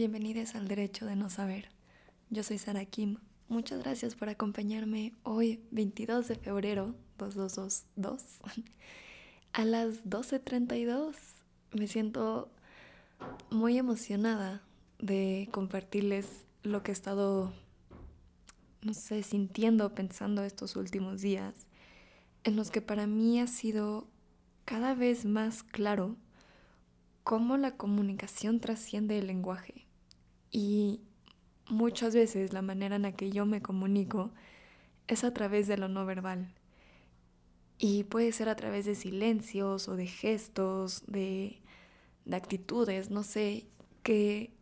Bienvenidos al Derecho de No Saber. Yo soy Sara Kim. Muchas gracias por acompañarme hoy, 22 de febrero 2222, a las 12.32. Me siento muy emocionada de compartirles lo que he estado, no sé, sintiendo, pensando estos últimos días, en los que para mí ha sido cada vez más claro cómo la comunicación trasciende el lenguaje. Y muchas veces la manera en la que yo me comunico es a través de lo no verbal. Y puede ser a través de silencios o de gestos, de, de actitudes, no sé, que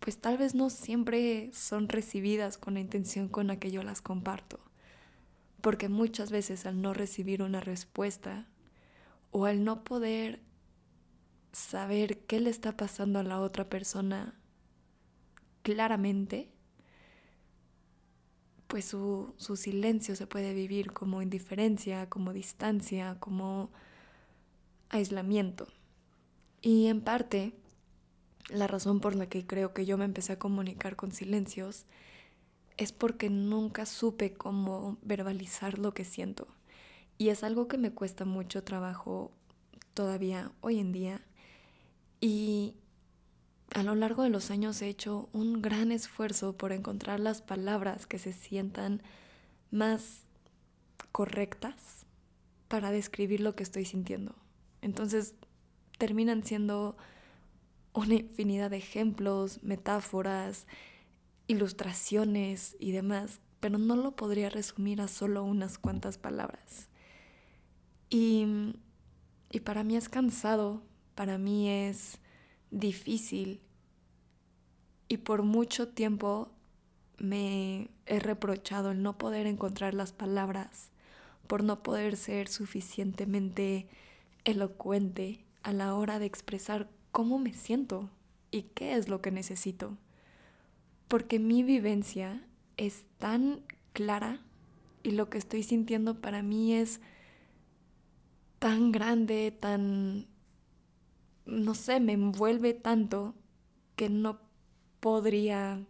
pues tal vez no siempre son recibidas con la intención con la que yo las comparto. Porque muchas veces al no recibir una respuesta o al no poder saber qué le está pasando a la otra persona claramente, pues su, su, silencio se puede vivir como indiferencia, como distancia, como aislamiento. Y en parte, la razón por la que creo que yo me empecé a comunicar con silencios es porque nunca supe cómo verbalizar lo que siento. Y es algo que me cuesta mucho trabajo todavía hoy en día. Y a lo largo de los años he hecho un gran esfuerzo por encontrar las palabras que se sientan más correctas para describir lo que estoy sintiendo. Entonces terminan siendo una infinidad de ejemplos, metáforas, ilustraciones y demás, pero no lo podría resumir a solo unas cuantas palabras. Y, y para mí es cansado, para mí es difícil y por mucho tiempo me he reprochado el no poder encontrar las palabras, por no poder ser suficientemente elocuente a la hora de expresar cómo me siento y qué es lo que necesito. Porque mi vivencia es tan clara y lo que estoy sintiendo para mí es tan grande, tan no sé, me envuelve tanto que no podría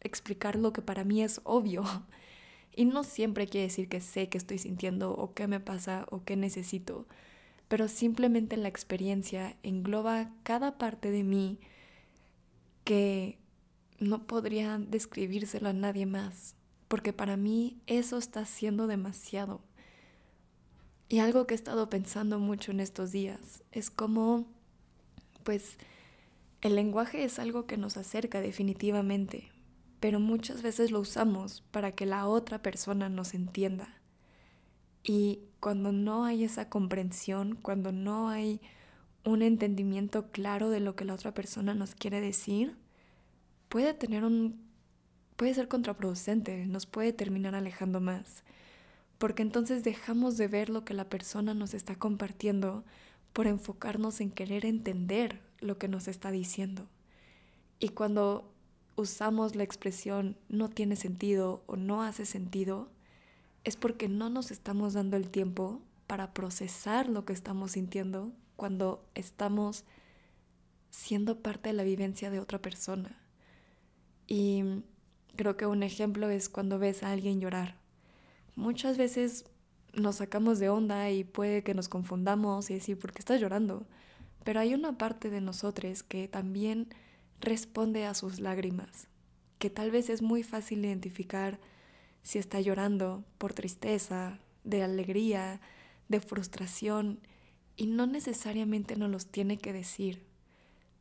explicar lo que para mí es obvio. Y no siempre quiere decir que sé qué estoy sintiendo o qué me pasa o qué necesito, pero simplemente la experiencia engloba cada parte de mí que no podría describírselo a nadie más, porque para mí eso está siendo demasiado. Y algo que he estado pensando mucho en estos días es cómo, pues, el lenguaje es algo que nos acerca definitivamente, pero muchas veces lo usamos para que la otra persona nos entienda. Y cuando no hay esa comprensión, cuando no hay un entendimiento claro de lo que la otra persona nos quiere decir, puede tener un puede ser contraproducente, nos puede terminar alejando más porque entonces dejamos de ver lo que la persona nos está compartiendo por enfocarnos en querer entender lo que nos está diciendo. Y cuando usamos la expresión no tiene sentido o no hace sentido, es porque no nos estamos dando el tiempo para procesar lo que estamos sintiendo cuando estamos siendo parte de la vivencia de otra persona. Y creo que un ejemplo es cuando ves a alguien llorar muchas veces nos sacamos de onda y puede que nos confundamos y decir, ¿por qué estás llorando? Pero hay una parte de nosotros que también responde a sus lágrimas, que tal vez es muy fácil identificar si está llorando por tristeza, de alegría, de frustración, y no necesariamente nos los tiene que decir.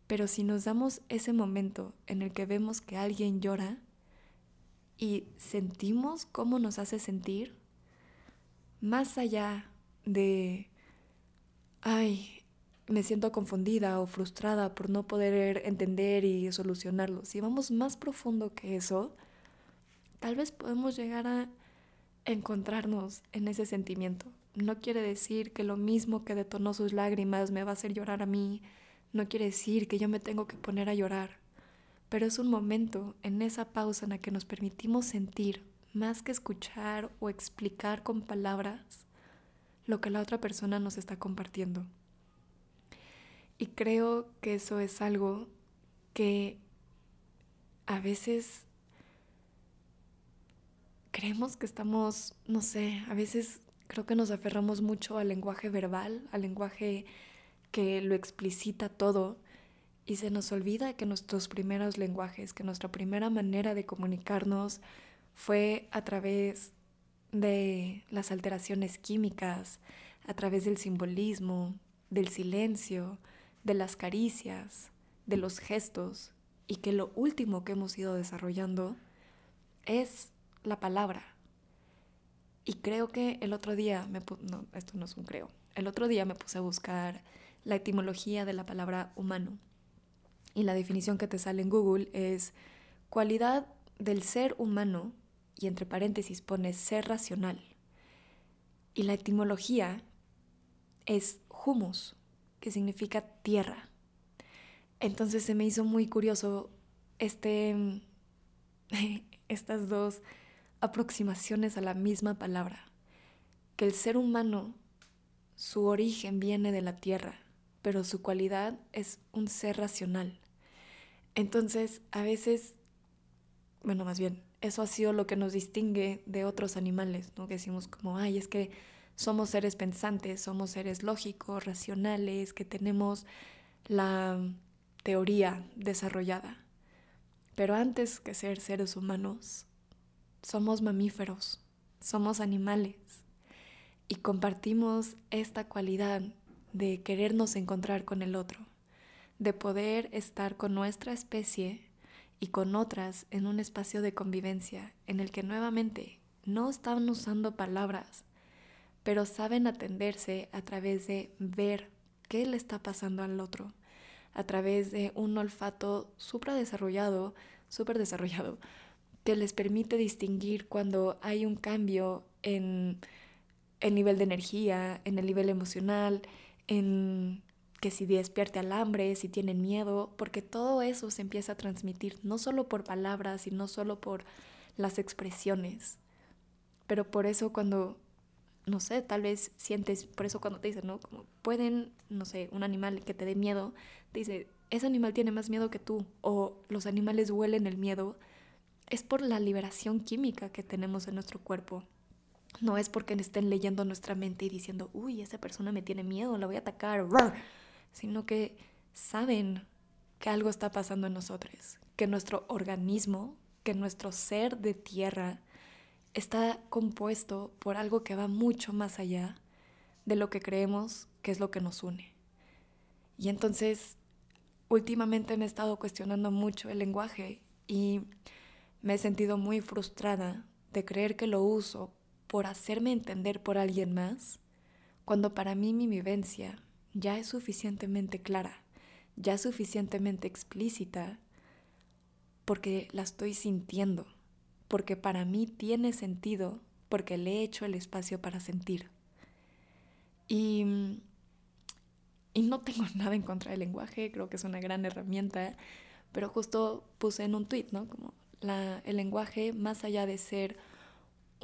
Pero si nos damos ese momento en el que vemos que alguien llora, y sentimos cómo nos hace sentir, más allá de, ay, me siento confundida o frustrada por no poder entender y solucionarlo, si vamos más profundo que eso, tal vez podemos llegar a encontrarnos en ese sentimiento. No quiere decir que lo mismo que detonó sus lágrimas me va a hacer llorar a mí, no quiere decir que yo me tengo que poner a llorar pero es un momento en esa pausa en la que nos permitimos sentir, más que escuchar o explicar con palabras, lo que la otra persona nos está compartiendo. Y creo que eso es algo que a veces creemos que estamos, no sé, a veces creo que nos aferramos mucho al lenguaje verbal, al lenguaje que lo explicita todo y se nos olvida que nuestros primeros lenguajes, que nuestra primera manera de comunicarnos fue a través de las alteraciones químicas, a través del simbolismo, del silencio, de las caricias, de los gestos, y que lo último que hemos ido desarrollando es la palabra. Y creo que el otro día, me no, esto no es un creo, el otro día me puse a buscar la etimología de la palabra humano. Y la definición que te sale en Google es cualidad del ser humano, y entre paréntesis pone ser racional. Y la etimología es humus, que significa tierra. Entonces se me hizo muy curioso este, estas dos aproximaciones a la misma palabra, que el ser humano, su origen viene de la tierra, pero su cualidad es un ser racional. Entonces, a veces, bueno, más bien, eso ha sido lo que nos distingue de otros animales, ¿no? Que decimos como, ay, es que somos seres pensantes, somos seres lógicos, racionales, que tenemos la teoría desarrollada. Pero antes que ser seres humanos, somos mamíferos, somos animales y compartimos esta cualidad de querernos encontrar con el otro, de poder estar con nuestra especie y con otras en un espacio de convivencia en el que nuevamente no están usando palabras, pero saben atenderse a través de ver qué le está pasando al otro, a través de un olfato súper desarrollado, súper desarrollado, que les permite distinguir cuando hay un cambio en el nivel de energía, en el nivel emocional, en que si despierte al hambre, si tienen miedo, porque todo eso se empieza a transmitir, no solo por palabras y no solo por las expresiones, pero por eso cuando, no sé, tal vez sientes, por eso cuando te dicen, ¿no? Como pueden, no sé, un animal que te dé miedo, te dice, ese animal tiene más miedo que tú, o los animales huelen el miedo, es por la liberación química que tenemos en nuestro cuerpo. No es porque estén leyendo nuestra mente y diciendo, uy, esa persona me tiene miedo, la voy a atacar sino que saben que algo está pasando en nosotros, que nuestro organismo, que nuestro ser de tierra está compuesto por algo que va mucho más allá de lo que creemos que es lo que nos une. Y entonces, últimamente me he estado cuestionando mucho el lenguaje y me he sentido muy frustrada de creer que lo uso por hacerme entender por alguien más, cuando para mí mi vivencia ya es suficientemente clara, ya suficientemente explícita, porque la estoy sintiendo, porque para mí tiene sentido, porque le he hecho el espacio para sentir. Y, y no tengo nada en contra del lenguaje, creo que es una gran herramienta, pero justo puse en un tweet, ¿no? Como el lenguaje, más allá de ser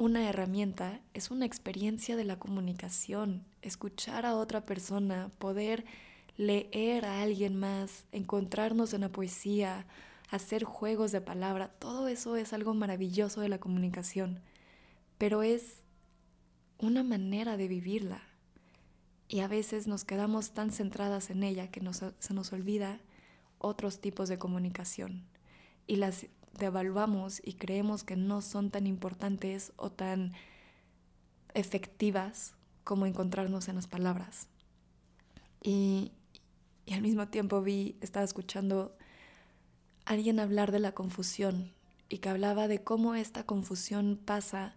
una herramienta, es una experiencia de la comunicación, escuchar a otra persona, poder leer a alguien más, encontrarnos en la poesía, hacer juegos de palabra, todo eso es algo maravilloso de la comunicación, pero es una manera de vivirla. Y a veces nos quedamos tan centradas en ella que se nos olvida otros tipos de comunicación. Y las devaluamos y creemos que no son tan importantes o tan efectivas como encontrarnos en las palabras. Y, y al mismo tiempo vi, estaba escuchando a alguien hablar de la confusión y que hablaba de cómo esta confusión pasa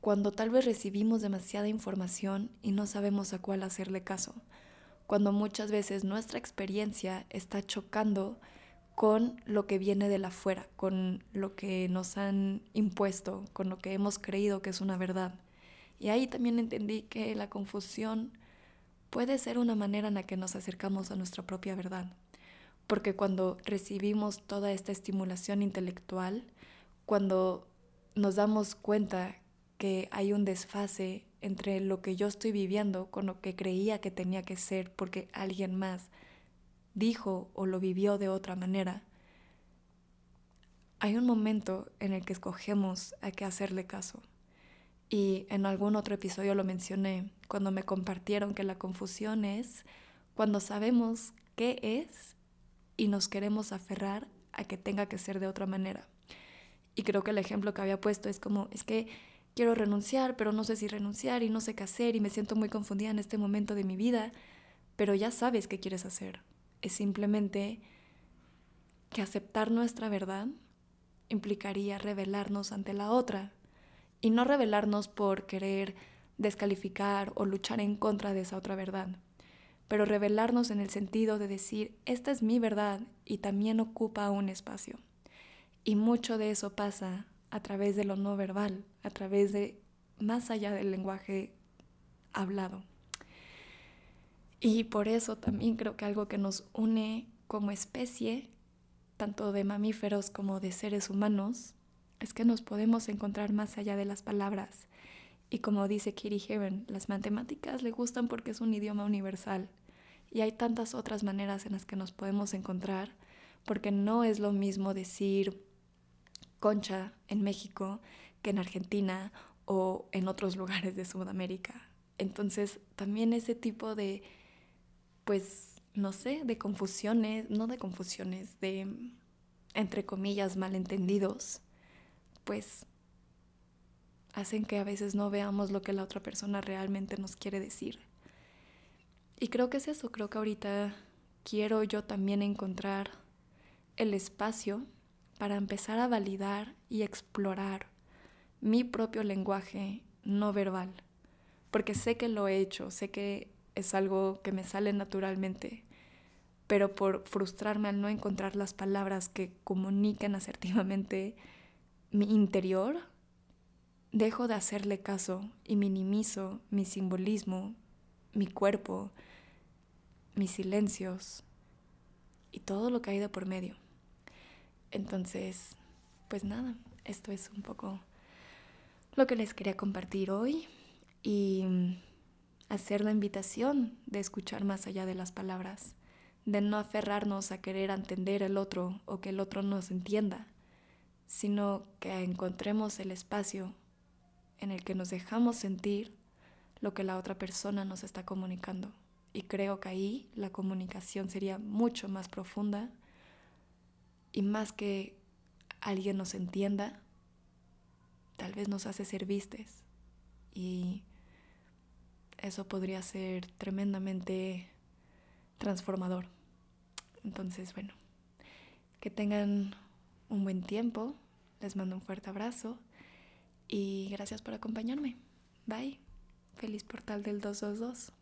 cuando tal vez recibimos demasiada información y no sabemos a cuál hacerle caso, cuando muchas veces nuestra experiencia está chocando con lo que viene de la afuera, con lo que nos han impuesto, con lo que hemos creído que es una verdad. Y ahí también entendí que la confusión puede ser una manera en la que nos acercamos a nuestra propia verdad. Porque cuando recibimos toda esta estimulación intelectual, cuando nos damos cuenta que hay un desfase entre lo que yo estoy viviendo con lo que creía que tenía que ser porque alguien más dijo o lo vivió de otra manera, hay un momento en el que escogemos a qué hacerle caso. Y en algún otro episodio lo mencioné, cuando me compartieron que la confusión es cuando sabemos qué es y nos queremos aferrar a que tenga que ser de otra manera. Y creo que el ejemplo que había puesto es como, es que quiero renunciar, pero no sé si renunciar y no sé qué hacer y me siento muy confundida en este momento de mi vida, pero ya sabes qué quieres hacer. Es simplemente que aceptar nuestra verdad implicaría revelarnos ante la otra y no revelarnos por querer descalificar o luchar en contra de esa otra verdad, pero revelarnos en el sentido de decir, esta es mi verdad y también ocupa un espacio. Y mucho de eso pasa a través de lo no verbal, a través de más allá del lenguaje hablado. Y por eso también creo que algo que nos une como especie, tanto de mamíferos como de seres humanos, es que nos podemos encontrar más allá de las palabras. Y como dice Kitty Heaven, las matemáticas le gustan porque es un idioma universal. Y hay tantas otras maneras en las que nos podemos encontrar, porque no es lo mismo decir concha en México que en Argentina o en otros lugares de Sudamérica. Entonces, también ese tipo de, pues, no sé, de confusiones, no de confusiones, de, entre comillas, malentendidos, pues hacen que a veces no veamos lo que la otra persona realmente nos quiere decir. Y creo que es eso, creo que ahorita quiero yo también encontrar el espacio para empezar a validar y explorar mi propio lenguaje no verbal, porque sé que lo he hecho, sé que es algo que me sale naturalmente, pero por frustrarme al no encontrar las palabras que comuniquen asertivamente mi interior, dejo de hacerle caso y minimizo mi simbolismo, mi cuerpo, mis silencios y todo lo que ha ido por medio. Entonces, pues nada, esto es un poco lo que les quería compartir hoy y hacer la invitación de escuchar más allá de las palabras, de no aferrarnos a querer entender el otro o que el otro nos entienda, sino que encontremos el espacio en el que nos dejamos sentir lo que la otra persona nos está comunicando. Y creo que ahí la comunicación sería mucho más profunda y más que alguien nos entienda, tal vez nos hace ser vistes. Y eso podría ser tremendamente transformador. Entonces, bueno, que tengan un buen tiempo. Les mando un fuerte abrazo y gracias por acompañarme. Bye. Feliz portal del 222.